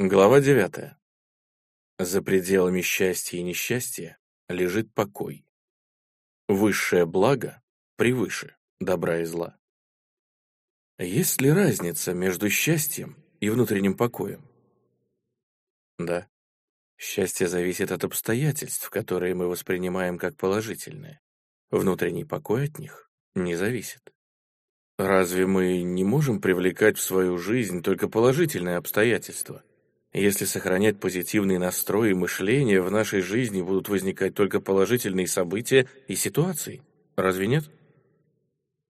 Глава девятая. За пределами счастья и несчастья лежит покой. Высшее благо превыше добра и зла. Есть ли разница между счастьем и внутренним покоем? Да. Счастье зависит от обстоятельств, которые мы воспринимаем как положительные. Внутренний покой от них не зависит. Разве мы не можем привлекать в свою жизнь только положительные обстоятельства? Если сохранять позитивный настрой и мышление, в нашей жизни будут возникать только положительные события и ситуации. Разве нет?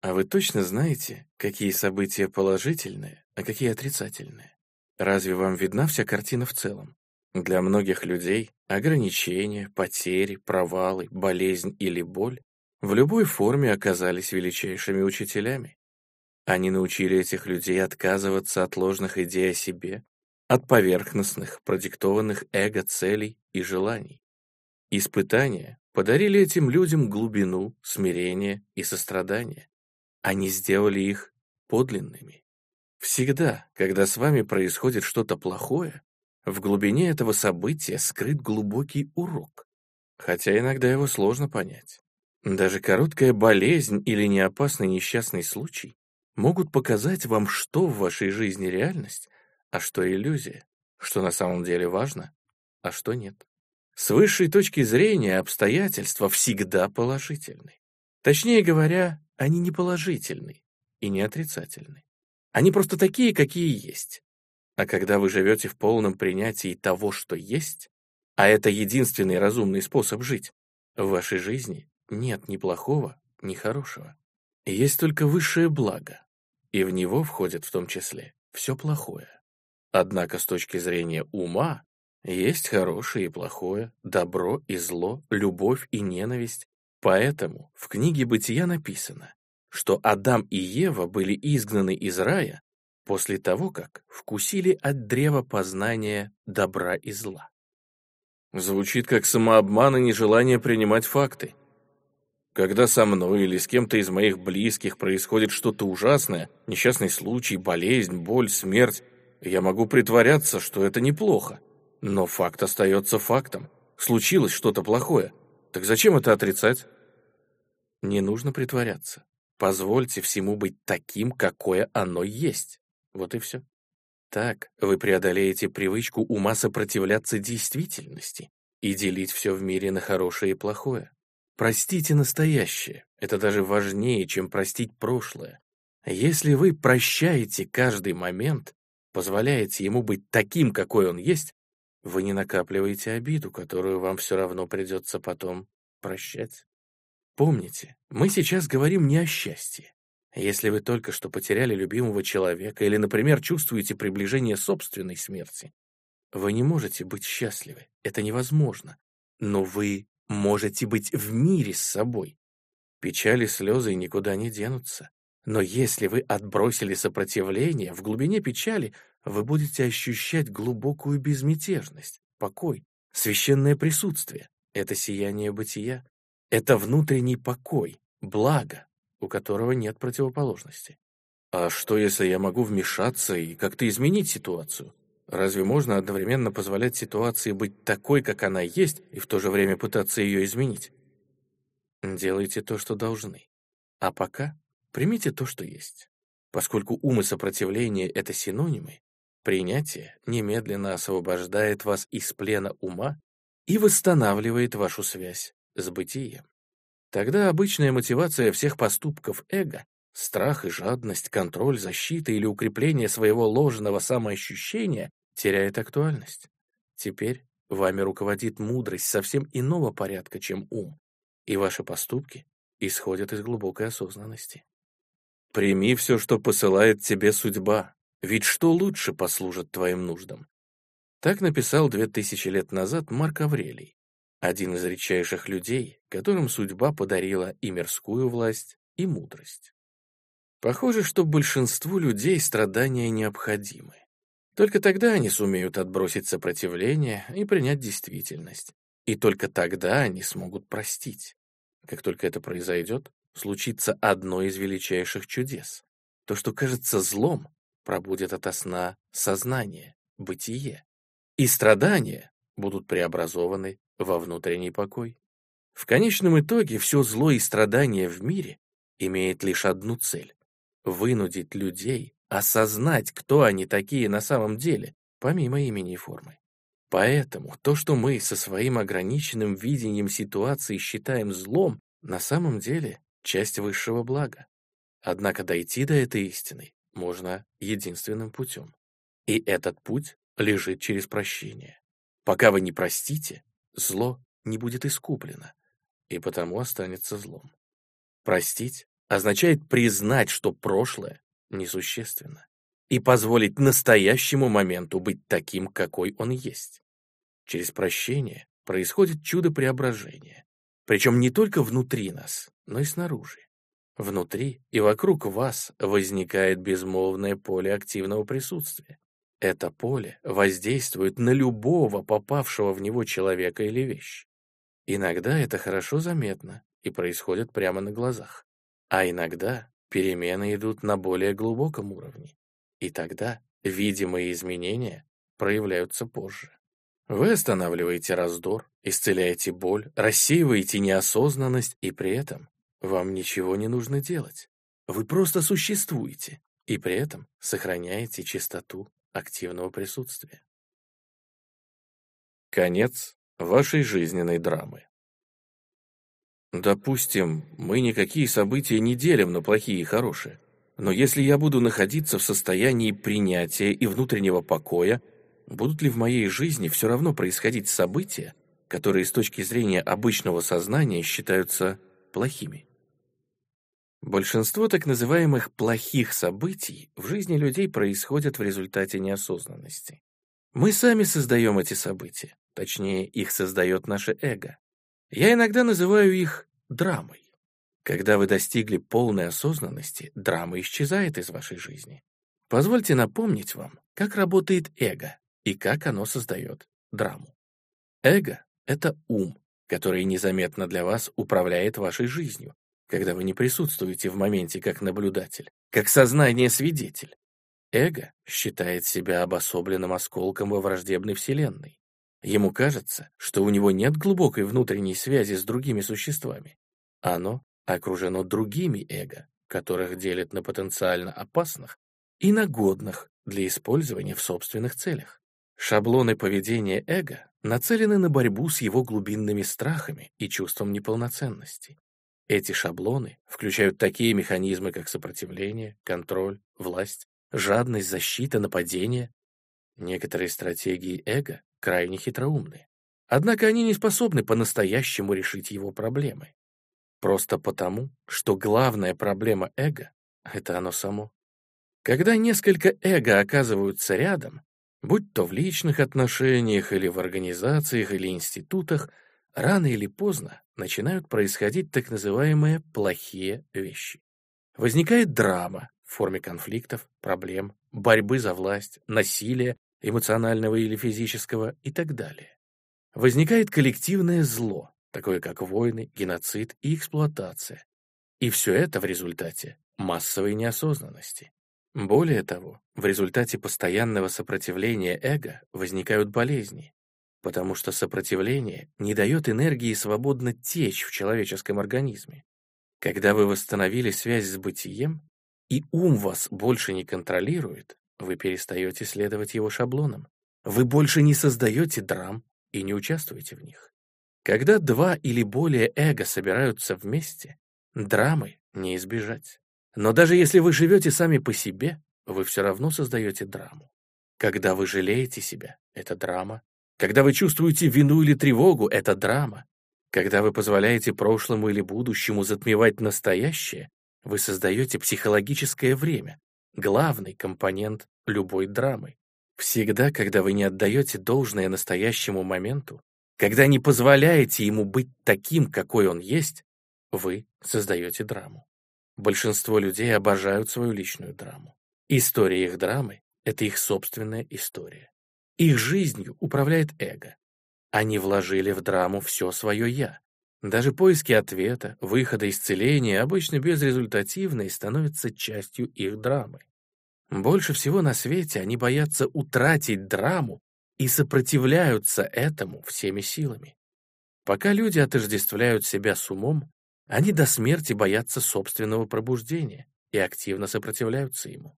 А вы точно знаете, какие события положительные, а какие отрицательные? Разве вам видна вся картина в целом? Для многих людей ограничения, потери, провалы, болезнь или боль в любой форме оказались величайшими учителями. Они научили этих людей отказываться от ложных идей о себе, от поверхностных, продиктованных эго-целей и желаний. Испытания подарили этим людям глубину, смирение и сострадание. Они сделали их подлинными. Всегда, когда с вами происходит что-то плохое, в глубине этого события скрыт глубокий урок, хотя иногда его сложно понять. Даже короткая болезнь или неопасный несчастный случай могут показать вам, что в вашей жизни реальность, а что иллюзия, что на самом деле важно, а что нет. С высшей точки зрения обстоятельства всегда положительны. Точнее говоря, они не положительны и не отрицательны. Они просто такие, какие есть. А когда вы живете в полном принятии того, что есть, а это единственный разумный способ жить, в вашей жизни нет ни плохого, ни хорошего. Есть только высшее благо, и в него входит в том числе все плохое. Однако с точки зрения ума есть хорошее и плохое, добро и зло, любовь и ненависть. Поэтому в книге «Бытия» написано, что Адам и Ева были изгнаны из рая после того, как вкусили от древа познания добра и зла. Звучит как самообман и нежелание принимать факты. Когда со мной или с кем-то из моих близких происходит что-то ужасное, несчастный случай, болезнь, боль, смерть, я могу притворяться, что это неплохо. Но факт остается фактом. Случилось что-то плохое. Так зачем это отрицать? Не нужно притворяться. Позвольте всему быть таким, какое оно есть. Вот и все. Так вы преодолеете привычку ума сопротивляться действительности и делить все в мире на хорошее и плохое. Простите настоящее. Это даже важнее, чем простить прошлое. Если вы прощаете каждый момент, позволяете ему быть таким, какой он есть, вы не накапливаете обиду, которую вам все равно придется потом прощать. Помните, мы сейчас говорим не о счастье. Если вы только что потеряли любимого человека или, например, чувствуете приближение собственной смерти, вы не можете быть счастливы, это невозможно, но вы можете быть в мире с собой. Печали, слезы никуда не денутся. Но если вы отбросили сопротивление, в глубине печали вы будете ощущать глубокую безмятежность, покой, священное присутствие. Это сияние бытия. Это внутренний покой, благо, у которого нет противоположности. А что, если я могу вмешаться и как-то изменить ситуацию? Разве можно одновременно позволять ситуации быть такой, как она есть, и в то же время пытаться ее изменить? Делайте то, что должны. А пока Примите то, что есть. Поскольку ум и сопротивление — это синонимы, принятие немедленно освобождает вас из плена ума и восстанавливает вашу связь с бытием. Тогда обычная мотивация всех поступков эго — страх и жадность, контроль, защита или укрепление своего ложного самоощущения — теряет актуальность. Теперь вами руководит мудрость совсем иного порядка, чем ум, и ваши поступки исходят из глубокой осознанности. Прими все, что посылает тебе судьба, ведь что лучше послужит твоим нуждам? Так написал две тысячи лет назад Марк Аврелий, один из редчайших людей, которым судьба подарила и мирскую власть, и мудрость. Похоже, что большинству людей страдания необходимы. Только тогда они сумеют отбросить сопротивление и принять действительность. И только тогда они смогут простить. Как только это произойдет, случится одно из величайших чудес. То, что кажется злом, пробудет ото сна сознание, бытие. и страдания будут преобразованы во внутренний покой. В конечном итоге все зло и страдания в мире имеет лишь одну цель — вынудить людей осознать, кто они такие на самом деле, помимо имени и формы. Поэтому то, что мы со своим ограниченным видением ситуации считаем злом, на самом деле часть высшего блага. Однако дойти до этой истины можно единственным путем. И этот путь лежит через прощение. Пока вы не простите, зло не будет искуплено, и потому останется злом. Простить означает признать, что прошлое несущественно, и позволить настоящему моменту быть таким, какой он есть. Через прощение происходит чудо преображения, причем не только внутри нас, но и снаружи. Внутри и вокруг вас возникает безмолвное поле активного присутствия. Это поле воздействует на любого попавшего в него человека или вещь. Иногда это хорошо заметно и происходит прямо на глазах, а иногда перемены идут на более глубоком уровне, и тогда видимые изменения проявляются позже. Вы останавливаете раздор, исцеляете боль, рассеиваете неосознанность, и при этом вам ничего не нужно делать. Вы просто существуете, и при этом сохраняете чистоту активного присутствия. Конец вашей жизненной драмы. Допустим, мы никакие события не делим на плохие и хорошие. Но если я буду находиться в состоянии принятия и внутреннего покоя, будут ли в моей жизни все равно происходить события, которые с точки зрения обычного сознания считаются плохими? Большинство так называемых «плохих событий» в жизни людей происходят в результате неосознанности. Мы сами создаем эти события, точнее, их создает наше эго. Я иногда называю их драмой. Когда вы достигли полной осознанности, драма исчезает из вашей жизни. Позвольте напомнить вам, как работает эго и как оно создает драму. Эго — это ум, который незаметно для вас управляет вашей жизнью, когда вы не присутствуете в моменте как наблюдатель, как сознание-свидетель. Эго считает себя обособленным осколком во враждебной вселенной. Ему кажется, что у него нет глубокой внутренней связи с другими существами. Оно окружено другими эго, которых делит на потенциально опасных и на годных для использования в собственных целях. Шаблоны поведения эго нацелены на борьбу с его глубинными страхами и чувством неполноценности. Эти шаблоны включают такие механизмы, как сопротивление, контроль, власть, жадность, защита, нападение. Некоторые стратегии эго крайне хитроумны. Однако они не способны по-настоящему решить его проблемы. Просто потому, что главная проблема эго — это оно само. Когда несколько эго оказываются рядом, будь то в личных отношениях или в организациях или институтах, рано или поздно начинают происходить так называемые плохие вещи. Возникает драма в форме конфликтов, проблем, борьбы за власть, насилия эмоционального или физического и так далее. Возникает коллективное зло, такое как войны, геноцид и эксплуатация. И все это в результате массовой неосознанности. Более того, в результате постоянного сопротивления эго возникают болезни, потому что сопротивление не дает энергии свободно течь в человеческом организме. Когда вы восстановили связь с бытием, и ум вас больше не контролирует, вы перестаете следовать его шаблонам. Вы больше не создаете драм и не участвуете в них. Когда два или более эго собираются вместе, драмы не избежать. Но даже если вы живете сами по себе, вы все равно создаете драму. Когда вы жалеете себя, это драма. Когда вы чувствуете вину или тревогу, это драма. Когда вы позволяете прошлому или будущему затмевать настоящее, вы создаете психологическое время, главный компонент любой драмы. Всегда, когда вы не отдаете должное настоящему моменту, когда не позволяете ему быть таким, какой он есть, вы создаете драму. Большинство людей обожают свою личную драму. История их драмы — это их собственная история. Их жизнью управляет эго. Они вложили в драму все свое «я». Даже поиски ответа, выхода, исцеления обычно безрезультативны и становятся частью их драмы. Больше всего на свете они боятся утратить драму и сопротивляются этому всеми силами. Пока люди отождествляют себя с умом, они до смерти боятся собственного пробуждения и активно сопротивляются ему.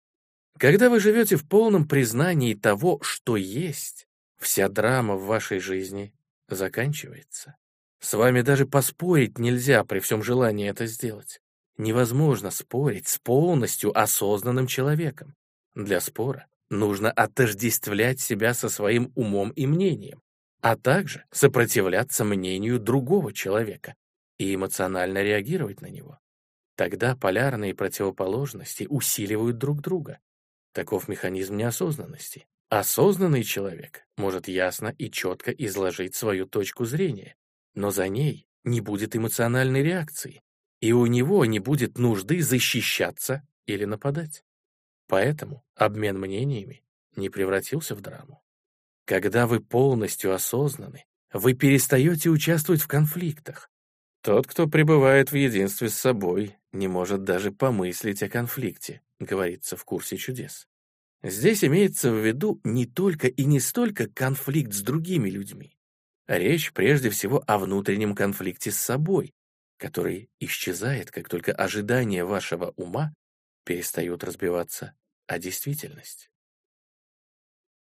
Когда вы живете в полном признании того, что есть, вся драма в вашей жизни заканчивается. С вами даже поспорить нельзя при всем желании это сделать. Невозможно спорить с полностью осознанным человеком. Для спора нужно отождествлять себя со своим умом и мнением, а также сопротивляться мнению другого человека и эмоционально реагировать на него. Тогда полярные противоположности усиливают друг друга. Таков механизм неосознанности. Осознанный человек может ясно и четко изложить свою точку зрения, но за ней не будет эмоциональной реакции, и у него не будет нужды защищаться или нападать. Поэтому обмен мнениями не превратился в драму. Когда вы полностью осознаны, вы перестаете участвовать в конфликтах. Тот, кто пребывает в единстве с собой, не может даже помыслить о конфликте, говорится в курсе чудес. Здесь имеется в виду не только и не столько конфликт с другими людьми. Речь прежде всего о внутреннем конфликте с собой, который исчезает, как только ожидания вашего ума перестают разбиваться о действительность.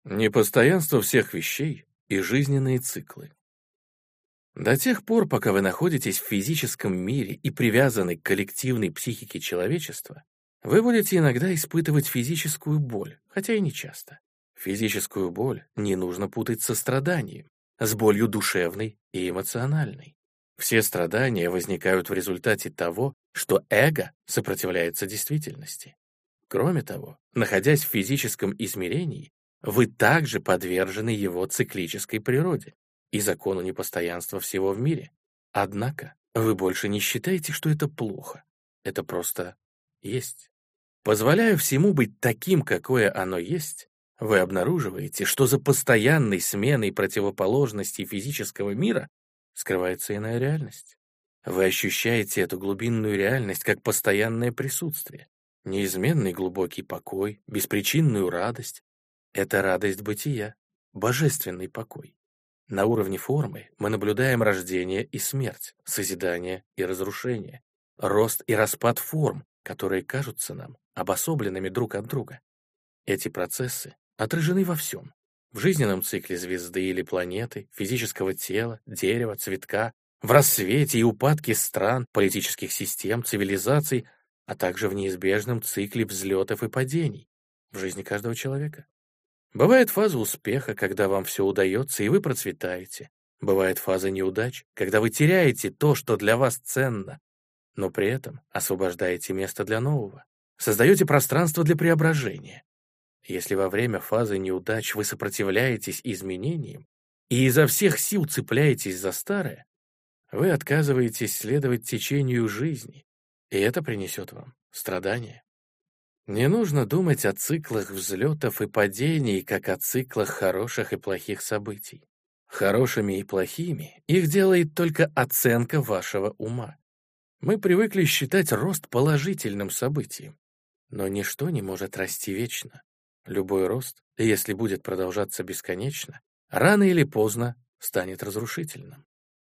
Непостоянство всех вещей и жизненные циклы. До тех пор, пока вы находитесь в физическом мире и привязаны к коллективной психике человечества, вы будете иногда испытывать физическую боль, хотя и не часто. Физическую боль не нужно путать со страданием, с болью душевной и эмоциональной. Все страдания возникают в результате того, что эго сопротивляется действительности. Кроме того, находясь в физическом измерении, вы также подвержены его циклической природе и закону непостоянства всего в мире. Однако вы больше не считаете, что это плохо. Это просто есть. Позволяя всему быть таким, какое оно есть, вы обнаруживаете, что за постоянной сменой противоположностей физического мира скрывается иная реальность. Вы ощущаете эту глубинную реальность как постоянное присутствие, неизменный глубокий покой, беспричинную радость. Это радость бытия, божественный покой. На уровне формы мы наблюдаем рождение и смерть, созидание и разрушение, рост и распад форм, которые кажутся нам обособленными друг от друга. Эти процессы отражены во всем. В жизненном цикле звезды или планеты, физического тела, дерева, цветка, в рассвете и упадке стран, политических систем, цивилизаций, а также в неизбежном цикле взлетов и падений в жизни каждого человека. Бывает фаза успеха, когда вам все удается, и вы процветаете. Бывает фаза неудач, когда вы теряете то, что для вас ценно, но при этом освобождаете место для нового, создаете пространство для преображения. Если во время фазы неудач вы сопротивляетесь изменениям и изо всех сил цепляетесь за старое, вы отказываетесь следовать течению жизни, и это принесет вам страдания. Не нужно думать о циклах взлетов и падений, как о циклах хороших и плохих событий. Хорошими и плохими их делает только оценка вашего ума. Мы привыкли считать рост положительным событием, но ничто не может расти вечно. Любой рост, если будет продолжаться бесконечно, рано или поздно станет разрушительным.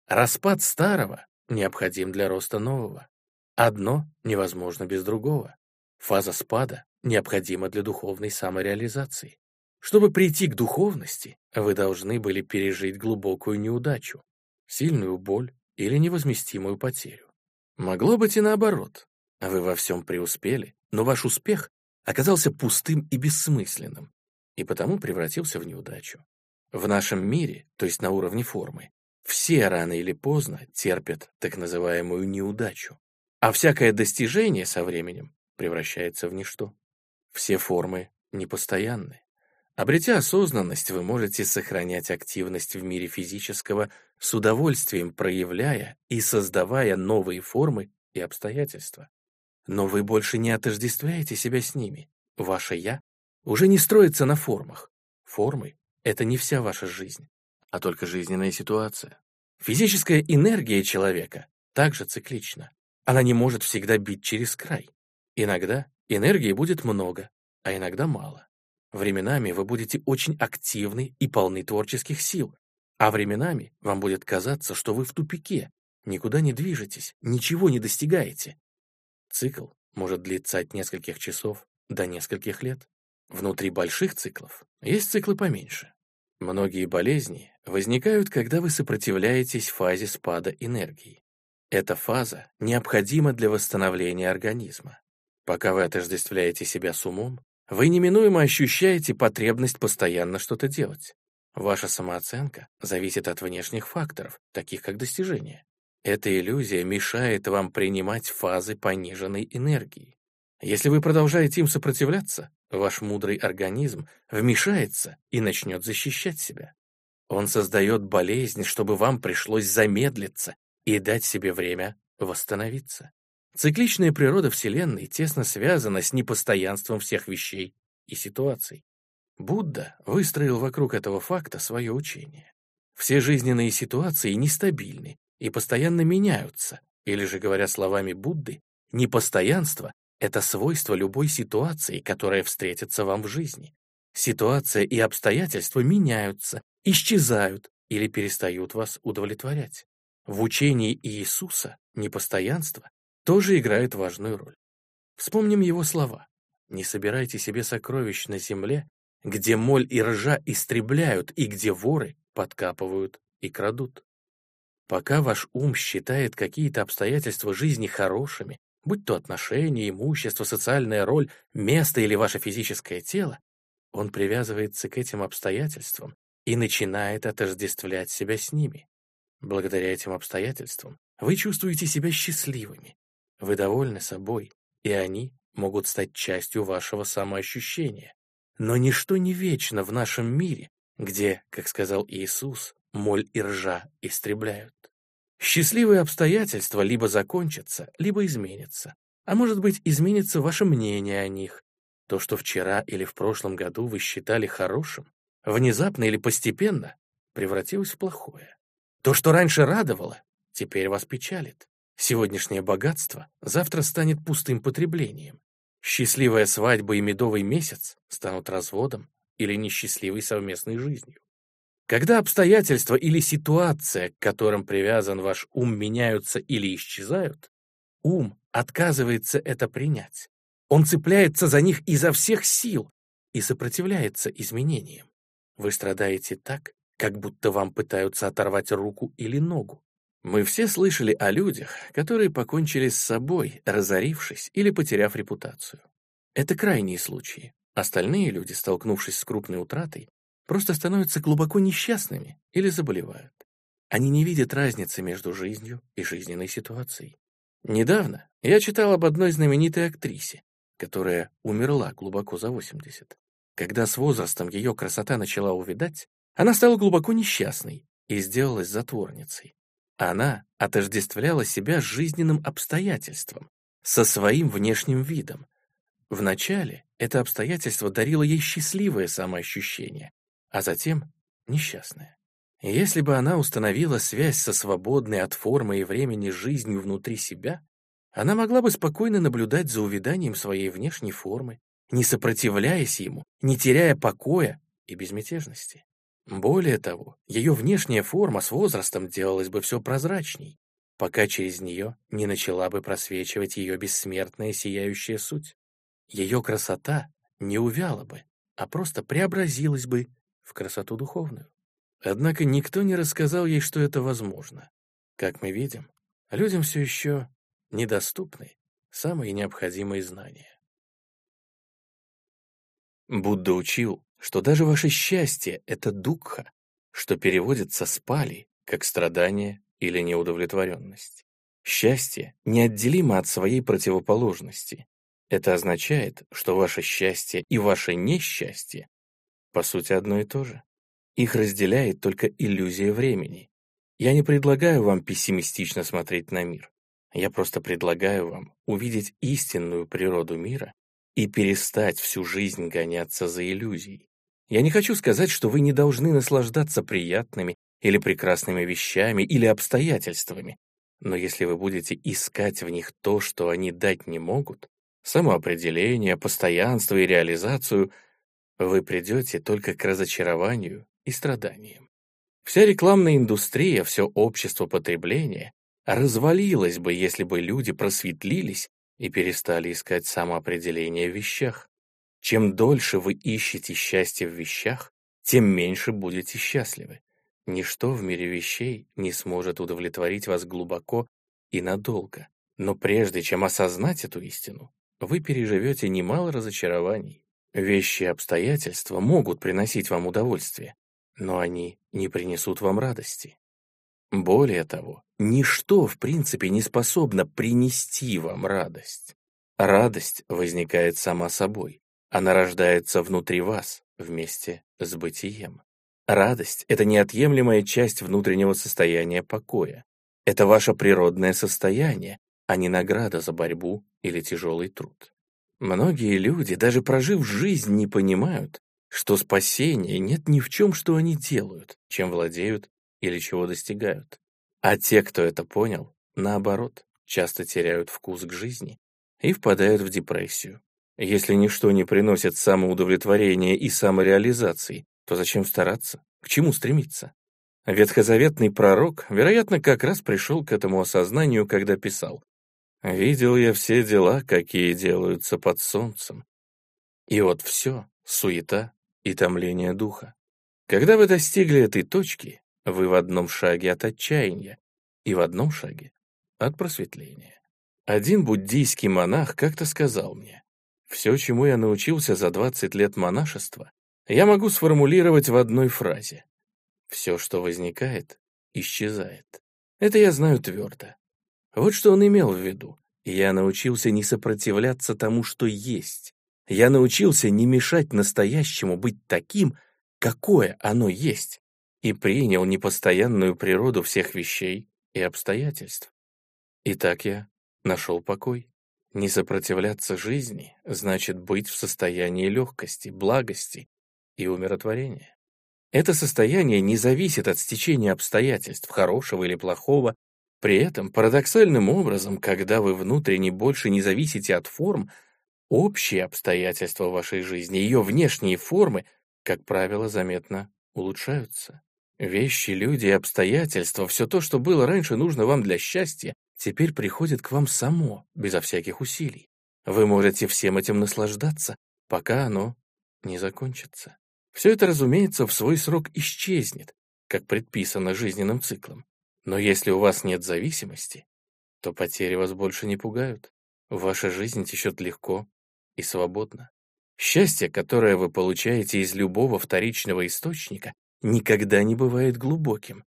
Распад старого необходим для роста нового. Одно невозможно без другого. Фаза спада необходима для духовной самореализации. Чтобы прийти к духовности, вы должны были пережить глубокую неудачу, сильную боль или невозместимую потерю. Могло быть и наоборот. Вы во всем преуспели, но ваш успех оказался пустым и бессмысленным, и потому превратился в неудачу. В нашем мире, то есть на уровне формы, все рано или поздно терпят так называемую неудачу, а всякое достижение со временем превращается в ничто. Все формы непостоянны. Обретя осознанность, вы можете сохранять активность в мире физического с удовольствием проявляя и создавая новые формы и обстоятельства. Но вы больше не отождествляете себя с ними. Ваше «я» уже не строится на формах. Формы — это не вся ваша жизнь, а только жизненная ситуация. Физическая энергия человека также циклична. Она не может всегда бить через край. Иногда энергии будет много, а иногда мало. Временами вы будете очень активны и полны творческих сил, а временами вам будет казаться, что вы в тупике, никуда не движетесь, ничего не достигаете. Цикл может длиться от нескольких часов до нескольких лет. Внутри больших циклов есть циклы поменьше. Многие болезни возникают, когда вы сопротивляетесь фазе спада энергии. Эта фаза необходима для восстановления организма. Пока вы отождествляете себя с умом, вы неминуемо ощущаете потребность постоянно что-то делать. Ваша самооценка зависит от внешних факторов, таких как достижения. Эта иллюзия мешает вам принимать фазы пониженной энергии. Если вы продолжаете им сопротивляться, ваш мудрый организм вмешается и начнет защищать себя. Он создает болезнь, чтобы вам пришлось замедлиться и дать себе время восстановиться. Цикличная природа Вселенной тесно связана с непостоянством всех вещей и ситуаций. Будда выстроил вокруг этого факта свое учение. Все жизненные ситуации нестабильны и постоянно меняются, или же, говоря словами Будды, непостоянство — это свойство любой ситуации, которая встретится вам в жизни. Ситуация и обстоятельства меняются, исчезают или перестают вас удовлетворять. В учении Иисуса непостоянство тоже играет важную роль. Вспомним его слова. «Не собирайте себе сокровищ на земле, где моль и ржа истребляют и где воры подкапывают и крадут. Пока ваш ум считает какие-то обстоятельства жизни хорошими, будь то отношения, имущество, социальная роль, место или ваше физическое тело, он привязывается к этим обстоятельствам и начинает отождествлять себя с ними. Благодаря этим обстоятельствам вы чувствуете себя счастливыми, вы довольны собой, и они могут стать частью вашего самоощущения. Но ничто не вечно в нашем мире, где, как сказал Иисус, моль и ржа истребляют. Счастливые обстоятельства либо закончатся, либо изменятся. А может быть, изменится ваше мнение о них. То, что вчера или в прошлом году вы считали хорошим, внезапно или постепенно превратилось в плохое. То, что раньше радовало, теперь вас печалит. Сегодняшнее богатство завтра станет пустым потреблением. Счастливая свадьба и медовый месяц станут разводом или несчастливой совместной жизнью. Когда обстоятельства или ситуация, к которым привязан ваш ум, меняются или исчезают, ум отказывается это принять. Он цепляется за них изо всех сил и сопротивляется изменениям. Вы страдаете так, как будто вам пытаются оторвать руку или ногу. Мы все слышали о людях, которые покончили с собой, разорившись или потеряв репутацию. Это крайние случаи. Остальные люди, столкнувшись с крупной утратой, просто становятся глубоко несчастными или заболевают. Они не видят разницы между жизнью и жизненной ситуацией. Недавно я читал об одной знаменитой актрисе, которая умерла глубоко за 80. Когда с возрастом ее красота начала увядать, она стала глубоко несчастной и сделалась затворницей. Она отождествляла себя с жизненным обстоятельством, со своим внешним видом. Вначале это обстоятельство дарило ей счастливое самоощущение, а затем несчастное. Если бы она установила связь со свободной от формы и времени жизнью внутри себя, она могла бы спокойно наблюдать за увяданием своей внешней формы, не сопротивляясь ему, не теряя покоя и безмятежности. Более того, ее внешняя форма с возрастом делалась бы все прозрачней, пока через нее не начала бы просвечивать ее бессмертная сияющая суть. Ее красота не увяла бы, а просто преобразилась бы в красоту духовную. Однако никто не рассказал ей, что это возможно. Как мы видим, людям все еще недоступны самые необходимые знания. Будда учил, что даже ваше счастье — это дукха, что переводится с пали, как страдание или неудовлетворенность. Счастье неотделимо от своей противоположности. Это означает, что ваше счастье и ваше несчастье по сути одно и то же. Их разделяет только иллюзия времени. Я не предлагаю вам пессимистично смотреть на мир. Я просто предлагаю вам увидеть истинную природу мира и перестать всю жизнь гоняться за иллюзией. Я не хочу сказать, что вы не должны наслаждаться приятными или прекрасными вещами или обстоятельствами, но если вы будете искать в них то, что они дать не могут, самоопределение, постоянство и реализацию, вы придете только к разочарованию и страданиям. Вся рекламная индустрия, все общество потребления развалилось бы, если бы люди просветлились и перестали искать самоопределение в вещах. Чем дольше вы ищете счастье в вещах, тем меньше будете счастливы. Ничто в мире вещей не сможет удовлетворить вас глубоко и надолго. Но прежде чем осознать эту истину, вы переживете немало разочарований. Вещи и обстоятельства могут приносить вам удовольствие, но они не принесут вам радости. Более того, ничто в принципе не способно принести вам радость. Радость возникает сама собой. Она рождается внутри вас вместе с бытием. Радость — это неотъемлемая часть внутреннего состояния покоя. Это ваше природное состояние, а не награда за борьбу или тяжелый труд. Многие люди, даже прожив жизнь, не понимают, что спасения нет ни в чем, что они делают, чем владеют или чего достигают. А те, кто это понял, наоборот, часто теряют вкус к жизни и впадают в депрессию. Если ничто не приносит самоудовлетворения и самореализации, то зачем стараться? К чему стремиться? Ветхозаветный пророк, вероятно, как раз пришел к этому осознанию, когда писал «Видел я все дела, какие делаются под солнцем». И вот все, суета и томление духа. Когда вы достигли этой точки, вы в одном шаге от отчаяния и в одном шаге от просветления. Один буддийский монах как-то сказал мне, «Все, чему я научился за 20 лет монашества, я могу сформулировать в одной фразе. Все, что возникает, исчезает. Это я знаю твердо. Вот что он имел в виду. Я научился не сопротивляться тому, что есть. Я научился не мешать настоящему быть таким, какое оно есть и принял непостоянную природу всех вещей и обстоятельств. И так я нашел покой. Не сопротивляться жизни значит быть в состоянии легкости, благости и умиротворения. Это состояние не зависит от стечения обстоятельств, хорошего или плохого. При этом, парадоксальным образом, когда вы внутренне больше не зависите от форм, общие обстоятельства вашей жизни, ее внешние формы, как правило, заметно улучшаются. Вещи, люди и обстоятельства, все то, что было раньше нужно вам для счастья, теперь приходит к вам само, безо всяких усилий. Вы можете всем этим наслаждаться, пока оно не закончится. Все это, разумеется, в свой срок исчезнет, как предписано жизненным циклом. Но если у вас нет зависимости, то потери вас больше не пугают. Ваша жизнь течет легко и свободно. Счастье, которое вы получаете из любого вторичного источника, никогда не бывает глубоким.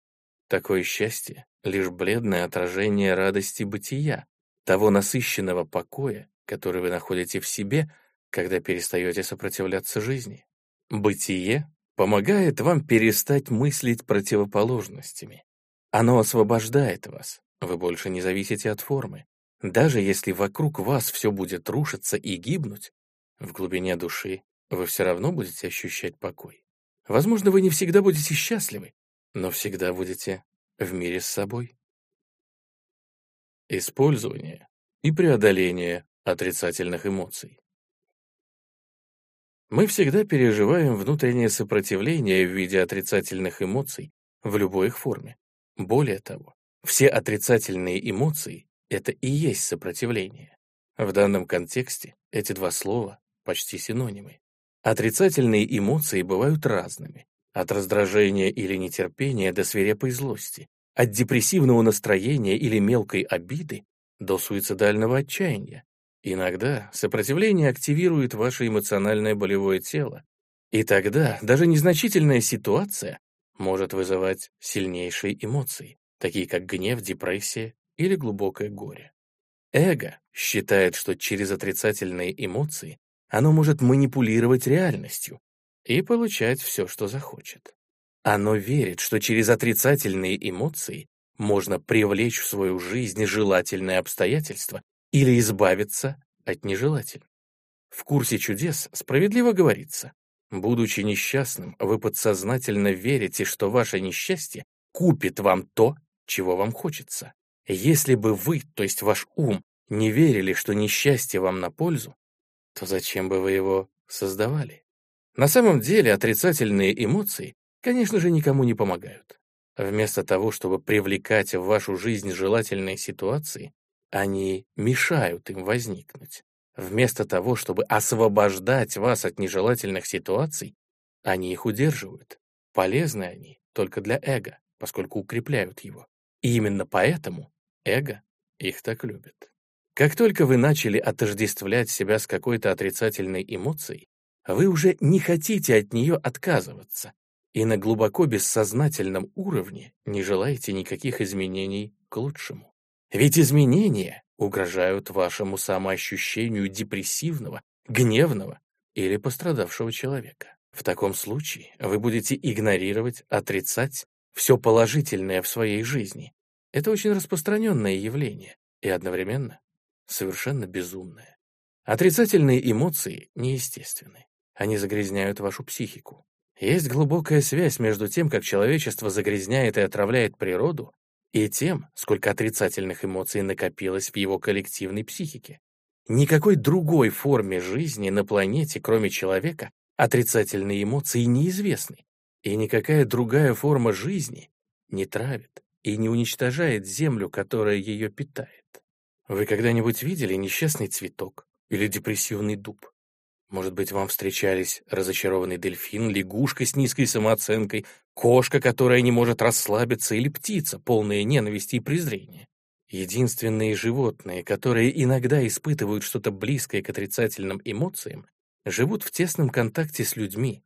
Такое счастье — лишь бледное отражение радости бытия, того насыщенного покоя, который вы находите в себе, когда перестаете сопротивляться жизни. Бытие помогает вам перестать мыслить противоположностями. Оно освобождает вас, вы больше не зависите от формы. Даже если вокруг вас все будет рушиться и гибнуть, в глубине души вы все равно будете ощущать покой. Возможно, вы не всегда будете счастливы, но всегда будете в мире с собой. Использование и преодоление отрицательных эмоций. Мы всегда переживаем внутреннее сопротивление в виде отрицательных эмоций в любой их форме. Более того, все отрицательные эмоции — это и есть сопротивление. В данном контексте эти два слова почти синонимы. Отрицательные эмоции бывают разными. От раздражения или нетерпения до свирепой злости. От депрессивного настроения или мелкой обиды до суицидального отчаяния. Иногда сопротивление активирует ваше эмоциональное болевое тело. И тогда даже незначительная ситуация может вызывать сильнейшие эмоции, такие как гнев, депрессия или глубокое горе. Эго считает, что через отрицательные эмоции оно может манипулировать реальностью и получать все, что захочет. Оно верит, что через отрицательные эмоции можно привлечь в свою жизнь желательные обстоятельства или избавиться от нежелательных. В курсе чудес справедливо говорится, будучи несчастным, вы подсознательно верите, что ваше несчастье купит вам то, чего вам хочется. Если бы вы, то есть ваш ум, не верили, что несчастье вам на пользу, то зачем бы вы его создавали? На самом деле отрицательные эмоции, конечно же, никому не помогают. Вместо того, чтобы привлекать в вашу жизнь желательные ситуации, они мешают им возникнуть. Вместо того, чтобы освобождать вас от нежелательных ситуаций, они их удерживают. Полезны они только для эго, поскольку укрепляют его. И именно поэтому эго их так любит. Как только вы начали отождествлять себя с какой-то отрицательной эмоцией, вы уже не хотите от нее отказываться и на глубоко бессознательном уровне не желаете никаких изменений к лучшему. Ведь изменения угрожают вашему самоощущению депрессивного, гневного или пострадавшего человека. В таком случае вы будете игнорировать, отрицать все положительное в своей жизни. Это очень распространенное явление и одновременно совершенно безумное. Отрицательные эмоции неестественны. Они загрязняют вашу психику. Есть глубокая связь между тем, как человечество загрязняет и отравляет природу, и тем, сколько отрицательных эмоций накопилось в его коллективной психике. Никакой другой форме жизни на планете, кроме человека, отрицательные эмоции неизвестны, и никакая другая форма жизни не травит и не уничтожает землю, которая ее питает. Вы когда-нибудь видели несчастный цветок или депрессивный дуб? Может быть, вам встречались разочарованный дельфин, лягушка с низкой самооценкой, кошка, которая не может расслабиться, или птица, полная ненависти и презрения. Единственные животные, которые иногда испытывают что-то близкое к отрицательным эмоциям, живут в тесном контакте с людьми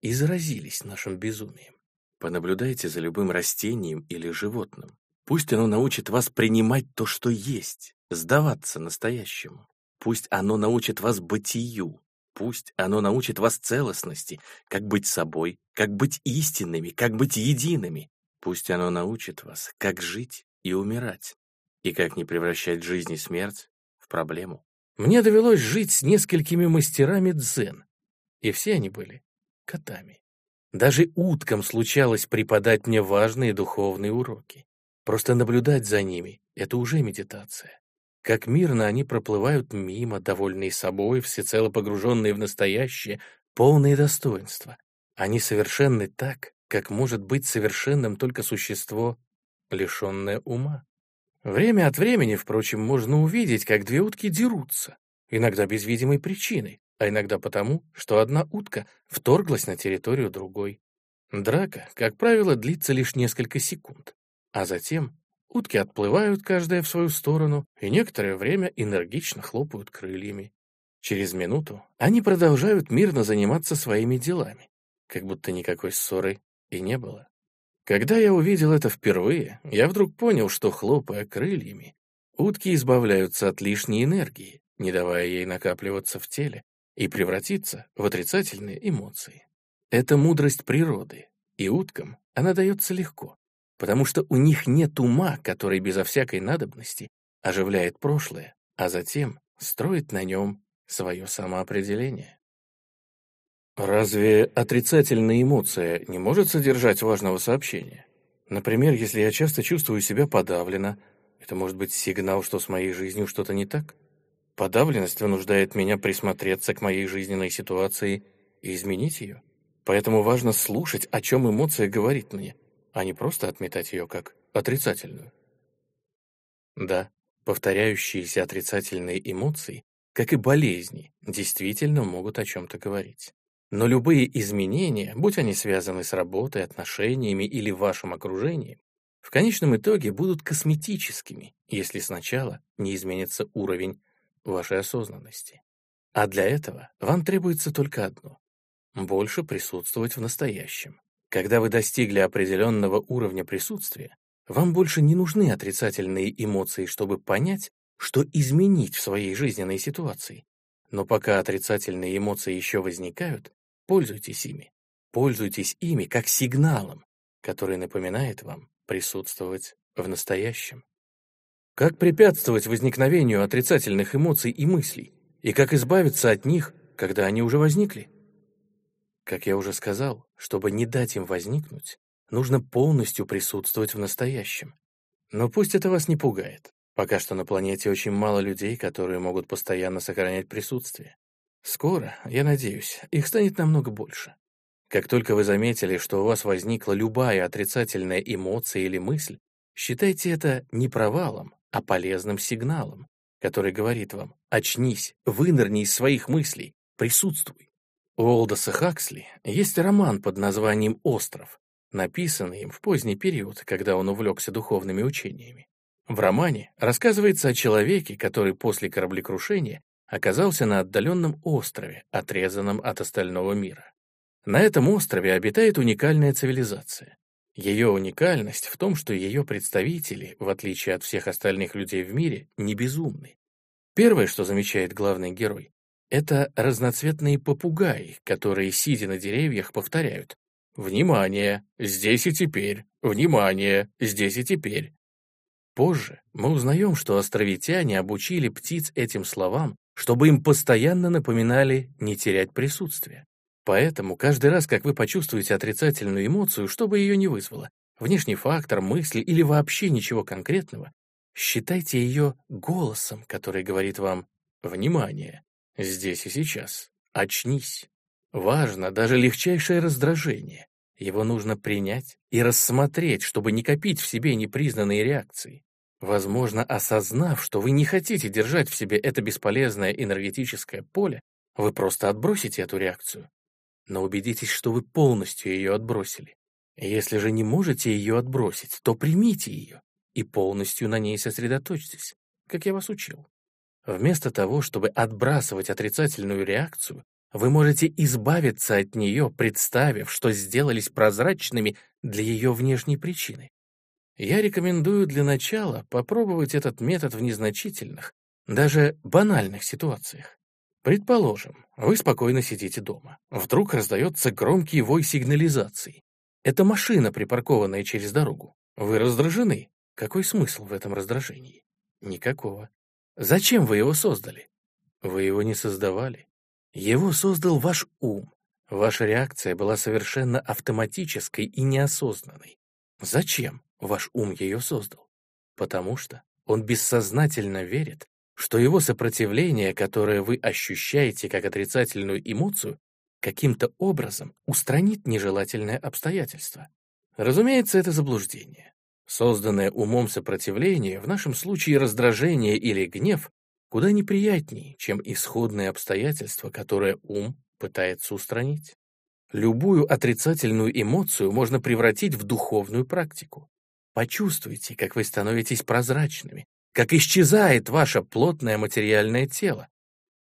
и заразились нашим безумием. Понаблюдайте за любым растением или животным. Пусть оно научит вас принимать то, что есть, сдаваться настоящему. Пусть оно научит вас бытию, Пусть оно научит вас целостности, как быть собой, как быть истинными, как быть едиными. Пусть оно научит вас, как жить и умирать, и как не превращать жизнь и смерть в проблему. Мне довелось жить с несколькими мастерами дзен, и все они были котами. Даже уткам случалось преподать мне важные духовные уроки. Просто наблюдать за ними — это уже медитация. Как мирно они проплывают мимо, довольные собой, всецело погруженные в настоящее, полные достоинства. Они совершенны так, как может быть совершенным только существо, лишенное ума. Время от времени, впрочем, можно увидеть, как две утки дерутся, иногда без видимой причины, а иногда потому, что одна утка вторглась на территорию другой. Драка, как правило, длится лишь несколько секунд, а затем Утки отплывают каждая в свою сторону и некоторое время энергично хлопают крыльями. Через минуту они продолжают мирно заниматься своими делами, как будто никакой ссоры и не было. Когда я увидел это впервые, я вдруг понял, что, хлопая крыльями, утки избавляются от лишней энергии, не давая ей накапливаться в теле и превратиться в отрицательные эмоции. Это мудрость природы, и уткам она дается легко потому что у них нет ума, который безо всякой надобности оживляет прошлое, а затем строит на нем свое самоопределение. Разве отрицательная эмоция не может содержать важного сообщения? Например, если я часто чувствую себя подавленно, это может быть сигнал, что с моей жизнью что-то не так? Подавленность вынуждает меня присмотреться к моей жизненной ситуации и изменить ее. Поэтому важно слушать, о чем эмоция говорит мне – а не просто отметать ее как отрицательную. Да, повторяющиеся отрицательные эмоции, как и болезни, действительно могут о чем-то говорить. Но любые изменения, будь они связаны с работой, отношениями или вашим окружением, в конечном итоге будут косметическими, если сначала не изменится уровень вашей осознанности. А для этого вам требуется только одно — больше присутствовать в настоящем, когда вы достигли определенного уровня присутствия, вам больше не нужны отрицательные эмоции, чтобы понять, что изменить в своей жизненной ситуации. Но пока отрицательные эмоции еще возникают, пользуйтесь ими. Пользуйтесь ими как сигналом, который напоминает вам присутствовать в настоящем. Как препятствовать возникновению отрицательных эмоций и мыслей? И как избавиться от них, когда они уже возникли? Как я уже сказал, чтобы не дать им возникнуть, нужно полностью присутствовать в настоящем. Но пусть это вас не пугает. Пока что на планете очень мало людей, которые могут постоянно сохранять присутствие. Скоро, я надеюсь, их станет намного больше. Как только вы заметили, что у вас возникла любая отрицательная эмоция или мысль, считайте это не провалом, а полезным сигналом, который говорит вам «очнись, вынырни из своих мыслей, присутствуй». У Олдоса Хаксли есть роман под названием «Остров», написанный им в поздний период, когда он увлекся духовными учениями. В романе рассказывается о человеке, который после кораблекрушения оказался на отдаленном острове, отрезанном от остального мира. На этом острове обитает уникальная цивилизация. Ее уникальность в том, что ее представители, в отличие от всех остальных людей в мире, не безумны. Первое, что замечает главный герой, это разноцветные попугаи, которые, сидя на деревьях, повторяют «Внимание! Здесь и теперь! Внимание! Здесь и теперь!» Позже мы узнаем, что островитяне обучили птиц этим словам, чтобы им постоянно напоминали не терять присутствие. Поэтому каждый раз, как вы почувствуете отрицательную эмоцию, чтобы ее не вызвало, внешний фактор, мысли или вообще ничего конкретного, считайте ее голосом, который говорит вам «Внимание! Здесь и сейчас! Очнись!» Важно даже легчайшее раздражение. Его нужно принять и рассмотреть, чтобы не копить в себе непризнанные реакции. Возможно, осознав, что вы не хотите держать в себе это бесполезное энергетическое поле, вы просто отбросите эту реакцию но убедитесь, что вы полностью ее отбросили. Если же не можете ее отбросить, то примите ее и полностью на ней сосредоточьтесь, как я вас учил. Вместо того, чтобы отбрасывать отрицательную реакцию, вы можете избавиться от нее, представив, что сделались прозрачными для ее внешней причины. Я рекомендую для начала попробовать этот метод в незначительных, даже банальных ситуациях. Предположим, вы спокойно сидите дома. Вдруг раздается громкий вой сигнализации. Это машина, припаркованная через дорогу. Вы раздражены. Какой смысл в этом раздражении? Никакого. Зачем вы его создали? Вы его не создавали. Его создал ваш ум. Ваша реакция была совершенно автоматической и неосознанной. Зачем ваш ум ее создал? Потому что он бессознательно верит, что его сопротивление, которое вы ощущаете как отрицательную эмоцию, каким-то образом устранит нежелательное обстоятельство. Разумеется, это заблуждение. Созданное умом сопротивление, в нашем случае раздражение или гнев, куда неприятнее, чем исходные обстоятельства, которые ум пытается устранить. Любую отрицательную эмоцию можно превратить в духовную практику. Почувствуйте, как вы становитесь прозрачными, как исчезает ваше плотное материальное тело.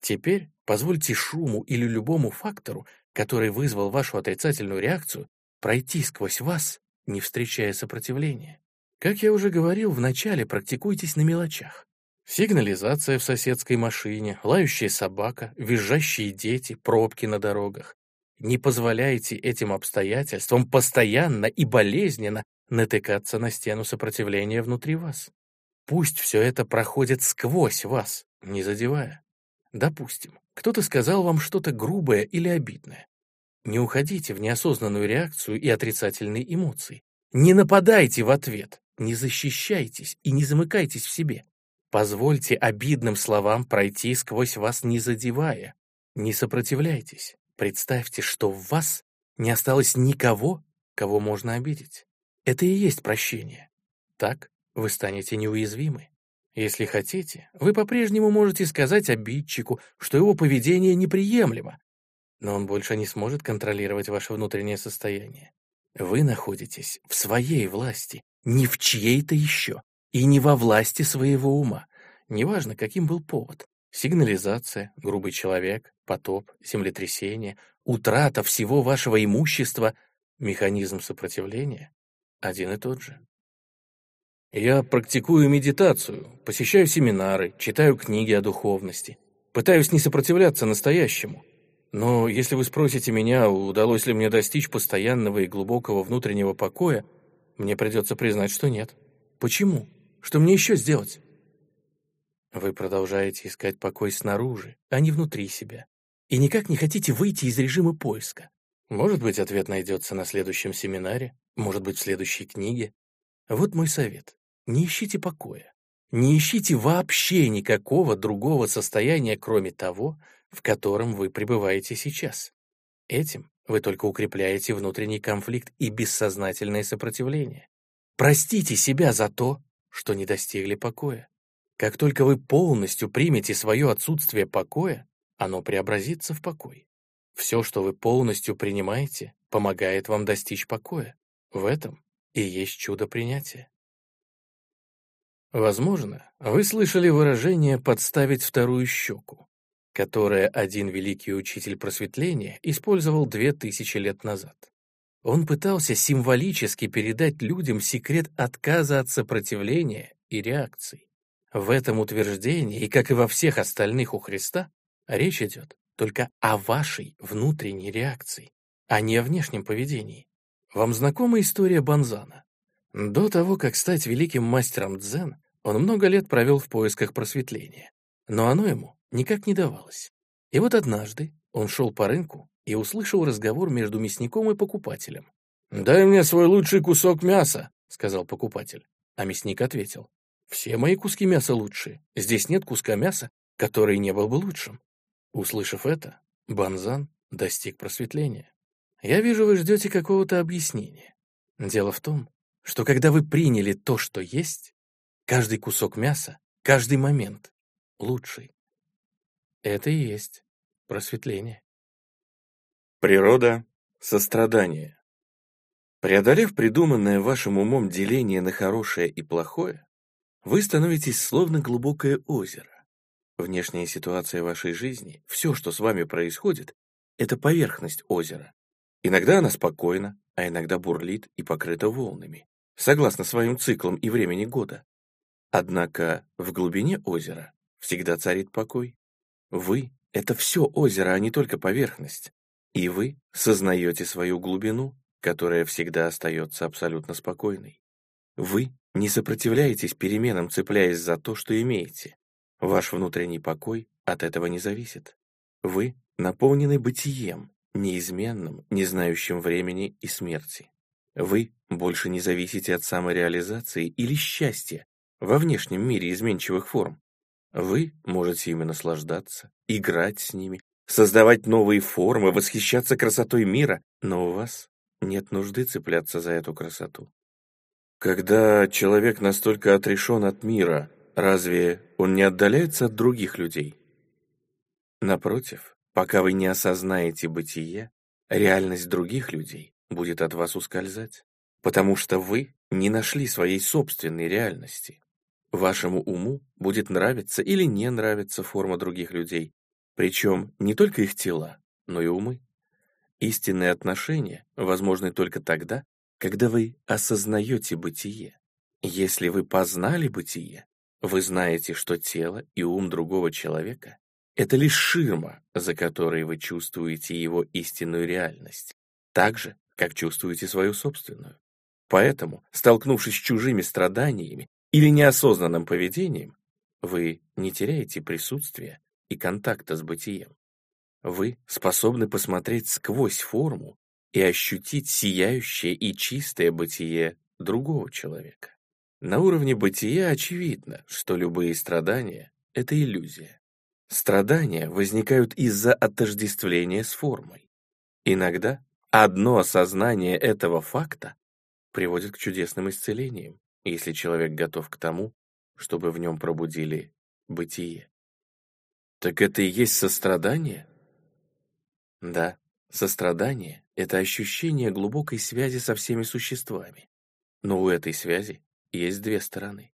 Теперь позвольте шуму или любому фактору, который вызвал вашу отрицательную реакцию, пройти сквозь вас, не встречая сопротивления. Как я уже говорил, вначале практикуйтесь на мелочах. Сигнализация в соседской машине, лающая собака, визжащие дети, пробки на дорогах. Не позволяйте этим обстоятельствам постоянно и болезненно натыкаться на стену сопротивления внутри вас. Пусть все это проходит сквозь вас, не задевая. Допустим, кто-то сказал вам что-то грубое или обидное. Не уходите в неосознанную реакцию и отрицательные эмоции. Не нападайте в ответ, не защищайтесь и не замыкайтесь в себе. Позвольте обидным словам пройти сквозь вас, не задевая. Не сопротивляйтесь. Представьте, что в вас не осталось никого, кого можно обидеть. Это и есть прощение. Так вы станете неуязвимы. Если хотите, вы по-прежнему можете сказать обидчику, что его поведение неприемлемо, но он больше не сможет контролировать ваше внутреннее состояние. Вы находитесь в своей власти, не в чьей-то еще, и не во власти своего ума. Неважно, каким был повод. Сигнализация, грубый человек, потоп, землетрясение, утрата всего вашего имущества, механизм сопротивления — один и тот же. Я практикую медитацию, посещаю семинары, читаю книги о духовности. Пытаюсь не сопротивляться настоящему. Но если вы спросите меня, удалось ли мне достичь постоянного и глубокого внутреннего покоя, мне придется признать, что нет. Почему? Что мне еще сделать? Вы продолжаете искать покой снаружи, а не внутри себя. И никак не хотите выйти из режима поиска. Может быть, ответ найдется на следующем семинаре, может быть, в следующей книге. Вот мой совет. Не ищите покоя. Не ищите вообще никакого другого состояния, кроме того, в котором вы пребываете сейчас. Этим вы только укрепляете внутренний конфликт и бессознательное сопротивление. Простите себя за то, что не достигли покоя. Как только вы полностью примете свое отсутствие покоя, оно преобразится в покой. Все, что вы полностью принимаете, помогает вам достичь покоя. В этом и есть чудо принятия. Возможно, вы слышали выражение «подставить вторую щеку», которое один великий учитель просветления использовал две тысячи лет назад. Он пытался символически передать людям секрет отказа от сопротивления и реакций. В этом утверждении, как и во всех остальных у Христа, речь идет только о вашей внутренней реакции, а не о внешнем поведении. Вам знакома история Банзана? До того, как стать великим мастером дзен, он много лет провел в поисках просветления, но оно ему никак не давалось. И вот однажды он шел по рынку и услышал разговор между мясником и покупателем. «Дай мне свой лучший кусок мяса», — сказал покупатель. А мясник ответил, «Все мои куски мяса лучшие. Здесь нет куска мяса, который не был бы лучшим». Услышав это, Банзан достиг просветления. Я вижу, вы ждете какого-то объяснения. Дело в том, что когда вы приняли то, что есть, каждый кусок мяса, каждый момент лучший. Это и есть просветление. Природа — сострадание. Преодолев придуманное вашим умом деление на хорошее и плохое, вы становитесь словно глубокое озеро. Внешняя ситуация вашей жизни, все, что с вами происходит, это поверхность озера. Иногда она спокойна, а иногда бурлит и покрыта волнами, согласно своим циклам и времени года. Однако в глубине озера всегда царит покой. Вы — это все озеро, а не только поверхность. И вы сознаете свою глубину, которая всегда остается абсолютно спокойной. Вы не сопротивляетесь переменам, цепляясь за то, что имеете. Ваш внутренний покой от этого не зависит. Вы наполнены бытием, неизменным, не знающим времени и смерти. Вы больше не зависите от самореализации или счастья во внешнем мире изменчивых форм. Вы можете ими наслаждаться, играть с ними, создавать новые формы, восхищаться красотой мира, но у вас нет нужды цепляться за эту красоту. Когда человек настолько отрешен от мира, разве он не отдаляется от других людей? Напротив, пока вы не осознаете бытие, реальность других людей будет от вас ускользать, потому что вы не нашли своей собственной реальности. Вашему уму будет нравиться или не нравиться форма других людей, причем не только их тела, но и умы. Истинные отношения возможны только тогда, когда вы осознаете бытие. Если вы познали бытие, вы знаете, что тело и ум другого человека — это лишь ширма, за которой вы чувствуете его истинную реальность, так же, как чувствуете свою собственную. Поэтому, столкнувшись с чужими страданиями или неосознанным поведением, вы не теряете присутствия и контакта с бытием. Вы способны посмотреть сквозь форму и ощутить сияющее и чистое бытие другого человека. На уровне бытия очевидно, что любые страдания — это иллюзия. Страдания возникают из-за отождествления с формой. Иногда одно осознание этого факта приводит к чудесным исцелениям если человек готов к тому, чтобы в нем пробудили бытие. Так это и есть сострадание? Да, сострадание — это ощущение глубокой связи со всеми существами. Но у этой связи есть две стороны.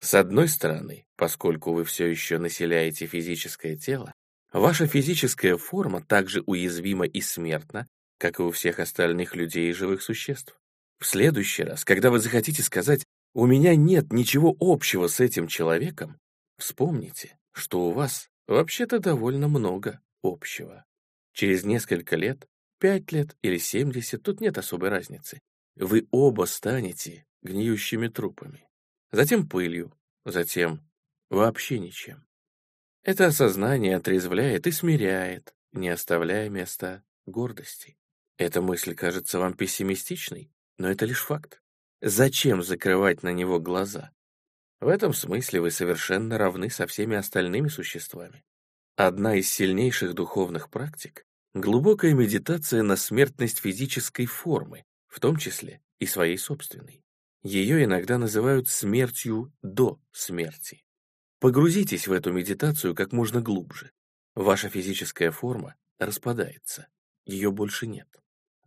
С одной стороны, поскольку вы все еще населяете физическое тело, ваша физическая форма так же уязвима и смертна, как и у всех остальных людей и живых существ. В следующий раз, когда вы захотите сказать у меня нет ничего общего с этим человеком, вспомните, что у вас вообще-то довольно много общего. Через несколько лет, пять лет или семьдесят, тут нет особой разницы, вы оба станете гниющими трупами, затем пылью, затем вообще ничем. Это осознание отрезвляет и смиряет, не оставляя места гордости. Эта мысль кажется вам пессимистичной, но это лишь факт. Зачем закрывать на него глаза? В этом смысле вы совершенно равны со всеми остальными существами. Одна из сильнейших духовных практик — глубокая медитация на смертность физической формы, в том числе и своей собственной. Ее иногда называют смертью до смерти. Погрузитесь в эту медитацию как можно глубже. Ваша физическая форма распадается, ее больше нет.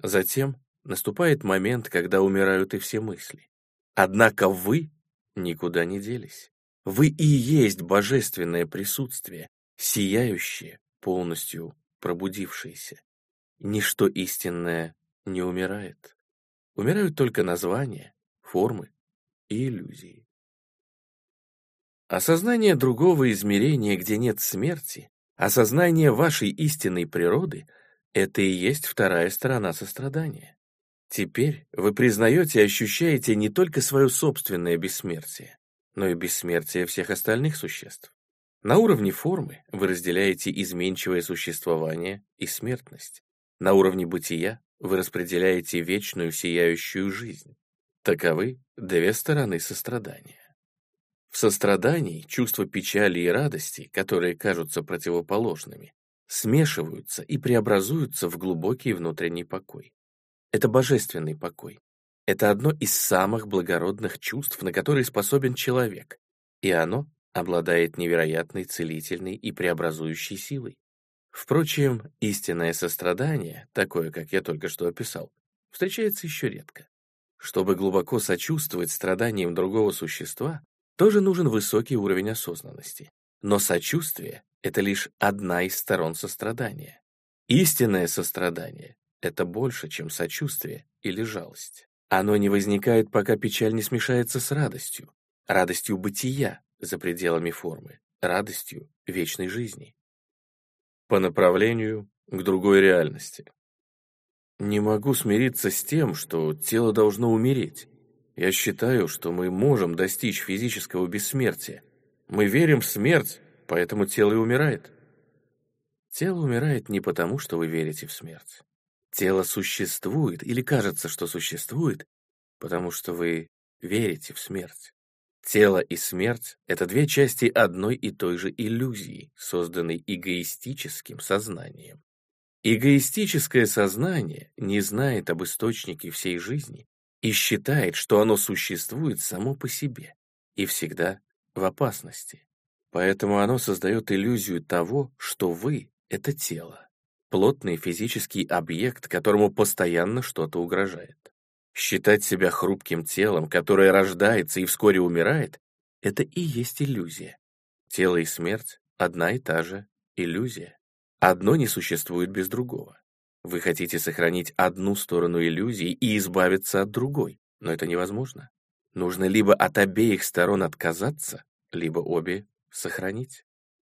Затем наступает момент, когда умирают и все мысли. Однако вы никуда не делись. Вы и есть божественное присутствие, сияющее, полностью пробудившееся. Ничто истинное не умирает. Умирают только названия, формы и иллюзии. Осознание другого измерения, где нет смерти, осознание вашей истинной природы — это и есть вторая сторона сострадания. Теперь вы признаете и ощущаете не только свое собственное бессмертие, но и бессмертие всех остальных существ. На уровне формы вы разделяете изменчивое существование и смертность. На уровне бытия вы распределяете вечную сияющую жизнь. Таковы две стороны сострадания. В сострадании чувства печали и радости, которые кажутся противоположными, смешиваются и преобразуются в глубокий внутренний покой. Это божественный покой. Это одно из самых благородных чувств, на которые способен человек, и оно обладает невероятной целительной и преобразующей силой. Впрочем, истинное сострадание, такое, как я только что описал, встречается еще редко. Чтобы глубоко сочувствовать страданиям другого существа, тоже нужен высокий уровень осознанности. Но сочувствие — это лишь одна из сторон сострадания. Истинное сострадание — это больше, чем сочувствие или жалость. Оно не возникает, пока печаль не смешается с радостью, радостью бытия, за пределами формы, радостью вечной жизни. По направлению к другой реальности. Не могу смириться с тем, что тело должно умереть. Я считаю, что мы можем достичь физического бессмертия. Мы верим в смерть, поэтому тело и умирает. Тело умирает не потому, что вы верите в смерть. Тело существует или кажется, что существует, потому что вы верите в смерть. Тело и смерть — это две части одной и той же иллюзии, созданной эгоистическим сознанием. Эгоистическое сознание не знает об источнике всей жизни и считает, что оно существует само по себе и всегда в опасности. Поэтому оно создает иллюзию того, что вы — это тело, плотный физический объект, которому постоянно что-то угрожает. Считать себя хрупким телом, которое рождается и вскоре умирает, это и есть иллюзия. Тело и смерть — одна и та же иллюзия. Одно не существует без другого. Вы хотите сохранить одну сторону иллюзии и избавиться от другой, но это невозможно. Нужно либо от обеих сторон отказаться, либо обе сохранить.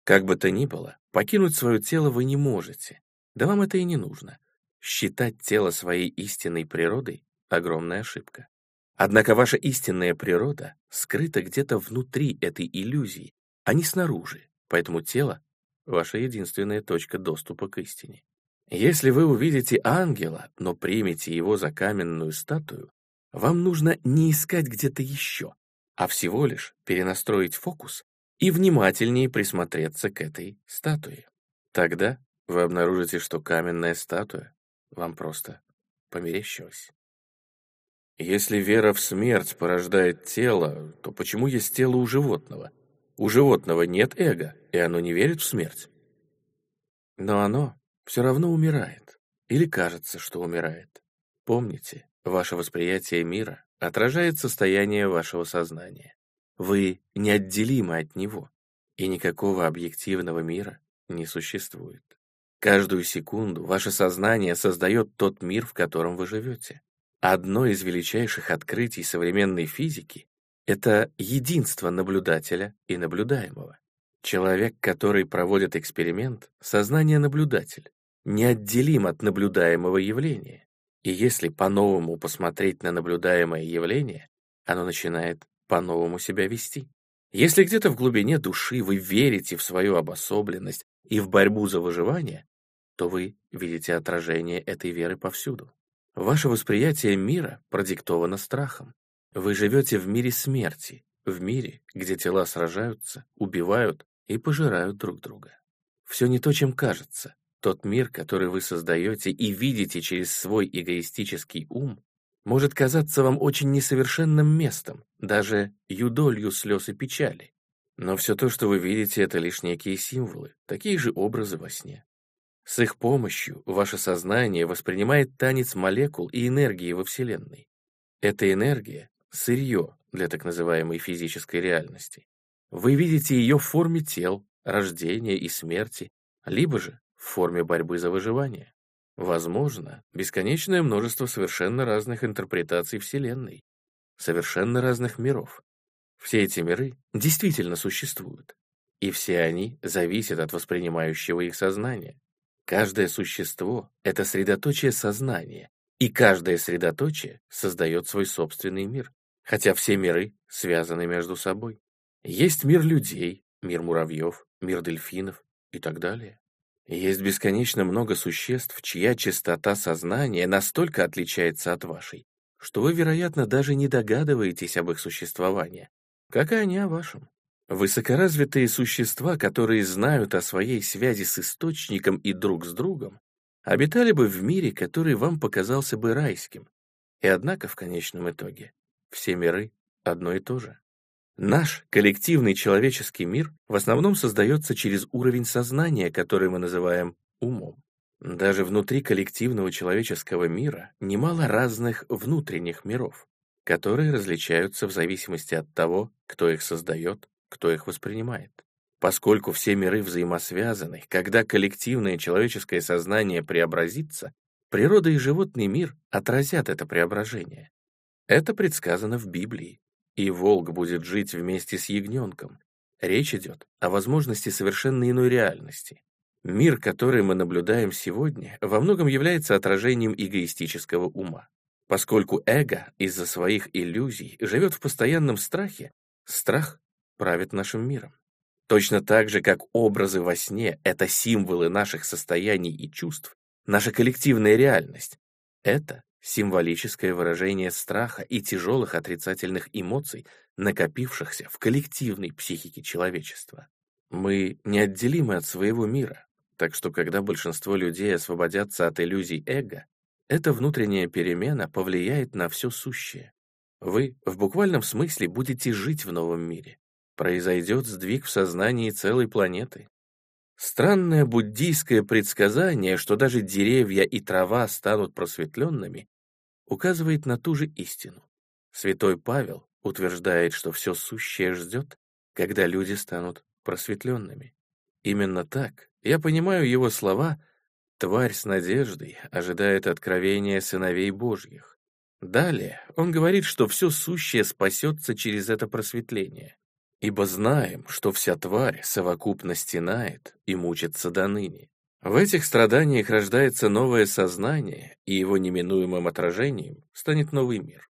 Как бы то ни было, покинуть свое тело вы не можете. Да вам это и не нужно. Считать тело своей истинной природой огромная ошибка. Однако ваша истинная природа скрыта где-то внутри этой иллюзии, а не снаружи, поэтому тело — ваша единственная точка доступа к истине. Если вы увидите ангела, но примете его за каменную статую, вам нужно не искать где-то еще, а всего лишь перенастроить фокус и внимательнее присмотреться к этой статуе. Тогда вы обнаружите, что каменная статуя вам просто померещилась. Если вера в смерть порождает тело, то почему есть тело у животного? У животного нет эго, и оно не верит в смерть. Но оно все равно умирает, или кажется, что умирает. Помните, ваше восприятие мира отражает состояние вашего сознания. Вы неотделимы от него, и никакого объективного мира не существует. Каждую секунду ваше сознание создает тот мир, в котором вы живете. Одно из величайших открытий современной физики — это единство наблюдателя и наблюдаемого. Человек, который проводит эксперимент, сознание наблюдатель, неотделим от наблюдаемого явления. И если по-новому посмотреть на наблюдаемое явление, оно начинает по-новому себя вести. Если где-то в глубине души вы верите в свою обособленность и в борьбу за выживание, то вы видите отражение этой веры повсюду. Ваше восприятие мира продиктовано страхом. Вы живете в мире смерти, в мире, где тела сражаются, убивают и пожирают друг друга. все не то, чем кажется. Тот мир, который вы создаете и видите через свой эгоистический ум, может казаться вам очень несовершенным местом, даже юдолью слез и печали. Но все то, что вы видите, это лишь некие символы, такие же образы во сне. С их помощью ваше сознание воспринимает танец молекул и энергии во Вселенной. Эта энергия — сырье для так называемой физической реальности. Вы видите ее в форме тел, рождения и смерти, либо же в форме борьбы за выживание. Возможно, бесконечное множество совершенно разных интерпретаций Вселенной, совершенно разных миров. Все эти миры действительно существуют, и все они зависят от воспринимающего их сознания. Каждое существо — это средоточие сознания, и каждое средоточие создает свой собственный мир, хотя все миры связаны между собой. Есть мир людей, мир муравьев, мир дельфинов и так далее. Есть бесконечно много существ, чья частота сознания настолько отличается от вашей, что вы, вероятно, даже не догадываетесь об их существовании, как и они о вашем. Высокоразвитые существа, которые знают о своей связи с источником и друг с другом, обитали бы в мире, который вам показался бы райским. И однако, в конечном итоге, все миры одно и то же. Наш коллективный человеческий мир в основном создается через уровень сознания, который мы называем умом. Даже внутри коллективного человеческого мира немало разных внутренних миров, которые различаются в зависимости от того, кто их создает, кто их воспринимает. Поскольку все миры взаимосвязаны, когда коллективное человеческое сознание преобразится, природа и животный мир отразят это преображение. Это предсказано в Библии и волк будет жить вместе с ягненком. Речь идет о возможности совершенно иной реальности. Мир, который мы наблюдаем сегодня, во многом является отражением эгоистического ума. Поскольку эго из-за своих иллюзий живет в постоянном страхе, страх правит нашим миром. Точно так же, как образы во сне — это символы наших состояний и чувств, наша коллективная реальность — это символическое выражение страха и тяжелых отрицательных эмоций, накопившихся в коллективной психике человечества. Мы неотделимы от своего мира, так что когда большинство людей освободятся от иллюзий эго, эта внутренняя перемена повлияет на все сущее. Вы в буквальном смысле будете жить в новом мире. Произойдет сдвиг в сознании целой планеты. Странное буддийское предсказание, что даже деревья и трава станут просветленными, указывает на ту же истину. Святой Павел утверждает, что все сущее ждет, когда люди станут просветленными. Именно так я понимаю его слова «Тварь с надеждой ожидает откровения сыновей Божьих». Далее он говорит, что все сущее спасется через это просветление. Ибо знаем, что вся тварь совокупно стенает и мучится до ныне. В этих страданиях рождается новое сознание, и его неминуемым отражением станет новый мир.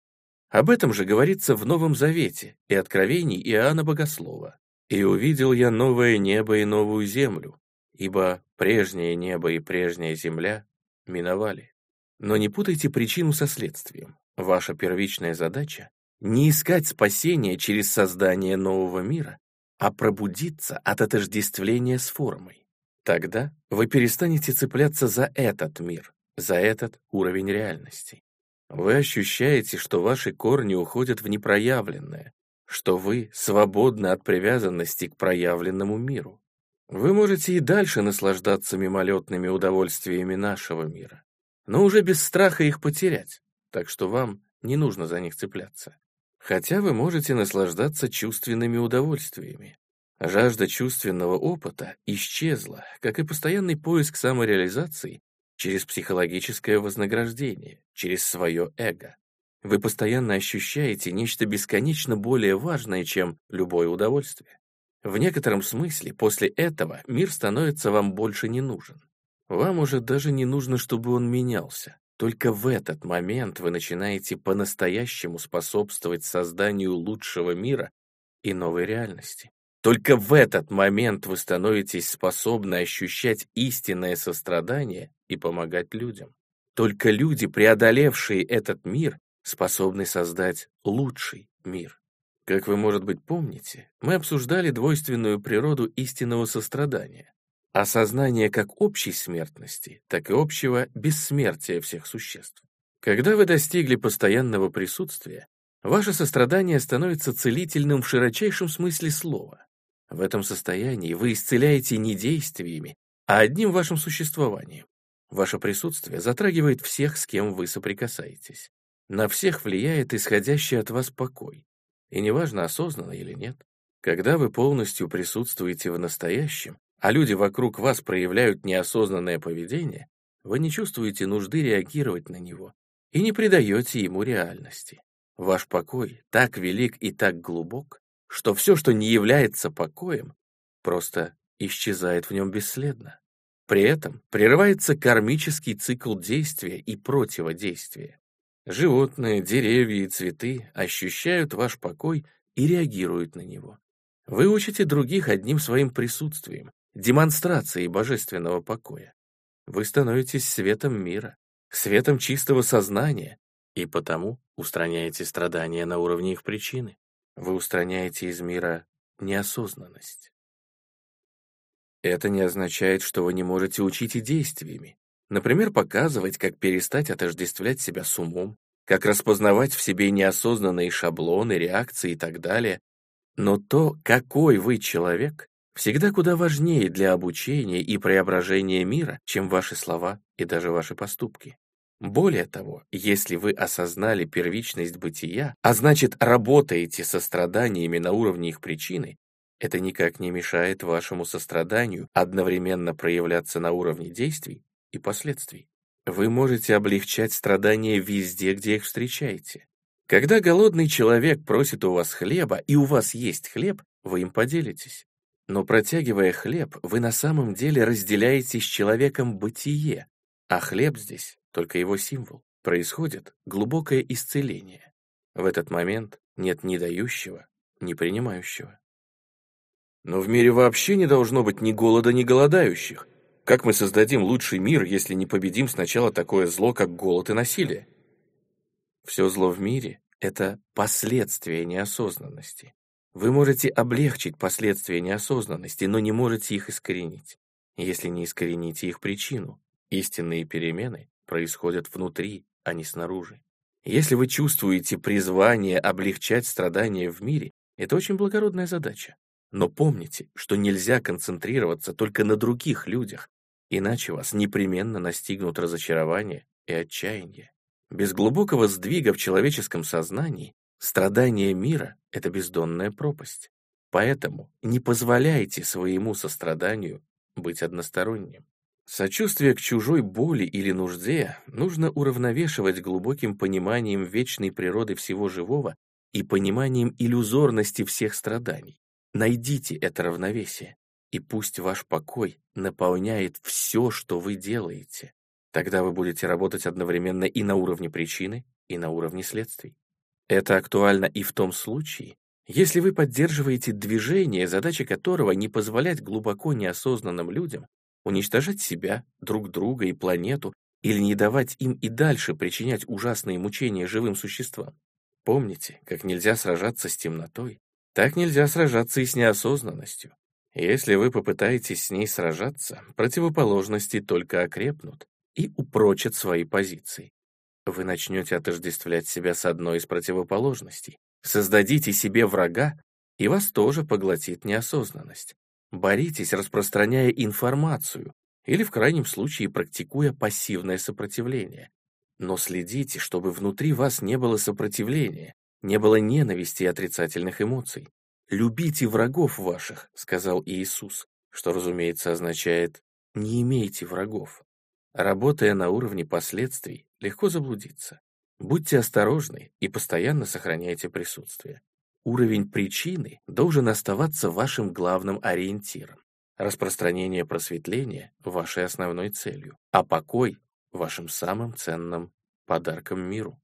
Об этом же говорится в Новом Завете и Откровении Иоанна Богослова. «И увидел я новое небо и новую землю, ибо прежнее небо и прежняя земля миновали». Но не путайте причину со следствием. Ваша первичная задача не искать спасения через создание нового мира, а пробудиться от отождествления с формой. Тогда вы перестанете цепляться за этот мир, за этот уровень реальности. Вы ощущаете, что ваши корни уходят в непроявленное, что вы свободны от привязанности к проявленному миру. Вы можете и дальше наслаждаться мимолетными удовольствиями нашего мира, но уже без страха их потерять, так что вам не нужно за них цепляться. Хотя вы можете наслаждаться чувственными удовольствиями. Жажда чувственного опыта исчезла, как и постоянный поиск самореализации через психологическое вознаграждение, через свое эго. Вы постоянно ощущаете нечто бесконечно более важное, чем любое удовольствие. В некотором смысле после этого мир становится вам больше не нужен. Вам уже даже не нужно, чтобы он менялся. Только в этот момент вы начинаете по-настоящему способствовать созданию лучшего мира и новой реальности. Только в этот момент вы становитесь способны ощущать истинное сострадание и помогать людям. Только люди, преодолевшие этот мир, способны создать лучший мир. Как вы, может быть, помните, мы обсуждали двойственную природу истинного сострадания. Осознание как общей смертности, так и общего бессмертия всех существ. Когда вы достигли постоянного присутствия, ваше сострадание становится целительным в широчайшем смысле слова. В этом состоянии вы исцеляете не действиями, а одним вашим существованием. Ваше присутствие затрагивает всех, с кем вы соприкасаетесь. На всех влияет исходящий от вас покой. И неважно, осознанно или нет. Когда вы полностью присутствуете в настоящем, а люди вокруг вас проявляют неосознанное поведение, вы не чувствуете нужды реагировать на него и не придаете ему реальности. Ваш покой так велик и так глубок, что все, что не является покоем, просто исчезает в нем бесследно. При этом прерывается кармический цикл действия и противодействия. Животные, деревья и цветы ощущают ваш покой и реагируют на него. Вы учите других одним своим присутствием, демонстрацией божественного покоя. Вы становитесь светом мира, светом чистого сознания, и потому устраняете страдания на уровне их причины. Вы устраняете из мира неосознанность. Это не означает, что вы не можете учить и действиями. Например, показывать, как перестать отождествлять себя с умом, как распознавать в себе неосознанные шаблоны, реакции и так далее, но то, какой вы человек, всегда куда важнее для обучения и преображения мира, чем ваши слова и даже ваши поступки. Более того, если вы осознали первичность бытия, а значит работаете со страданиями на уровне их причины, это никак не мешает вашему состраданию одновременно проявляться на уровне действий и последствий. Вы можете облегчать страдания везде, где их встречаете. Когда голодный человек просит у вас хлеба, и у вас есть хлеб, вы им поделитесь. Но протягивая хлеб, вы на самом деле разделяете с человеком бытие, а хлеб здесь только его символ. Происходит глубокое исцеление. В этот момент нет ни дающего, ни принимающего. Но в мире вообще не должно быть ни голода, ни голодающих. Как мы создадим лучший мир, если не победим сначала такое зло, как голод и насилие? Все зло в мире — это последствия неосознанности. Вы можете облегчить последствия неосознанности, но не можете их искоренить, если не искорените их причину. Истинные перемены происходят внутри, а не снаружи. Если вы чувствуете призвание облегчать страдания в мире, это очень благородная задача. Но помните, что нельзя концентрироваться только на других людях, иначе вас непременно настигнут разочарование и отчаяние. Без глубокого сдвига в человеческом сознании страдание мира — это бездонная пропасть. Поэтому не позволяйте своему состраданию быть односторонним. Сочувствие к чужой боли или нужде нужно уравновешивать глубоким пониманием вечной природы всего живого и пониманием иллюзорности всех страданий. Найдите это равновесие, и пусть ваш покой наполняет все, что вы делаете. Тогда вы будете работать одновременно и на уровне причины, и на уровне следствий. Это актуально и в том случае, если вы поддерживаете движение, задача которого не позволять глубоко неосознанным людям уничтожать себя, друг друга и планету, или не давать им и дальше причинять ужасные мучения живым существам. Помните, как нельзя сражаться с темнотой, так нельзя сражаться и с неосознанностью. Если вы попытаетесь с ней сражаться, противоположности только окрепнут, и упрочат свои позиции. Вы начнете отождествлять себя с одной из противоположностей, создадите себе врага, и вас тоже поглотит неосознанность. Боритесь, распространяя информацию, или в крайнем случае практикуя пассивное сопротивление. Но следите, чтобы внутри вас не было сопротивления, не было ненависти и отрицательных эмоций. «Любите врагов ваших», — сказал Иисус, что, разумеется, означает «не имейте врагов». Работая на уровне последствий, легко заблудиться. Будьте осторожны и постоянно сохраняйте присутствие. Уровень причины должен оставаться вашим главным ориентиром. Распространение просветления – вашей основной целью, а покой – вашим самым ценным подарком миру.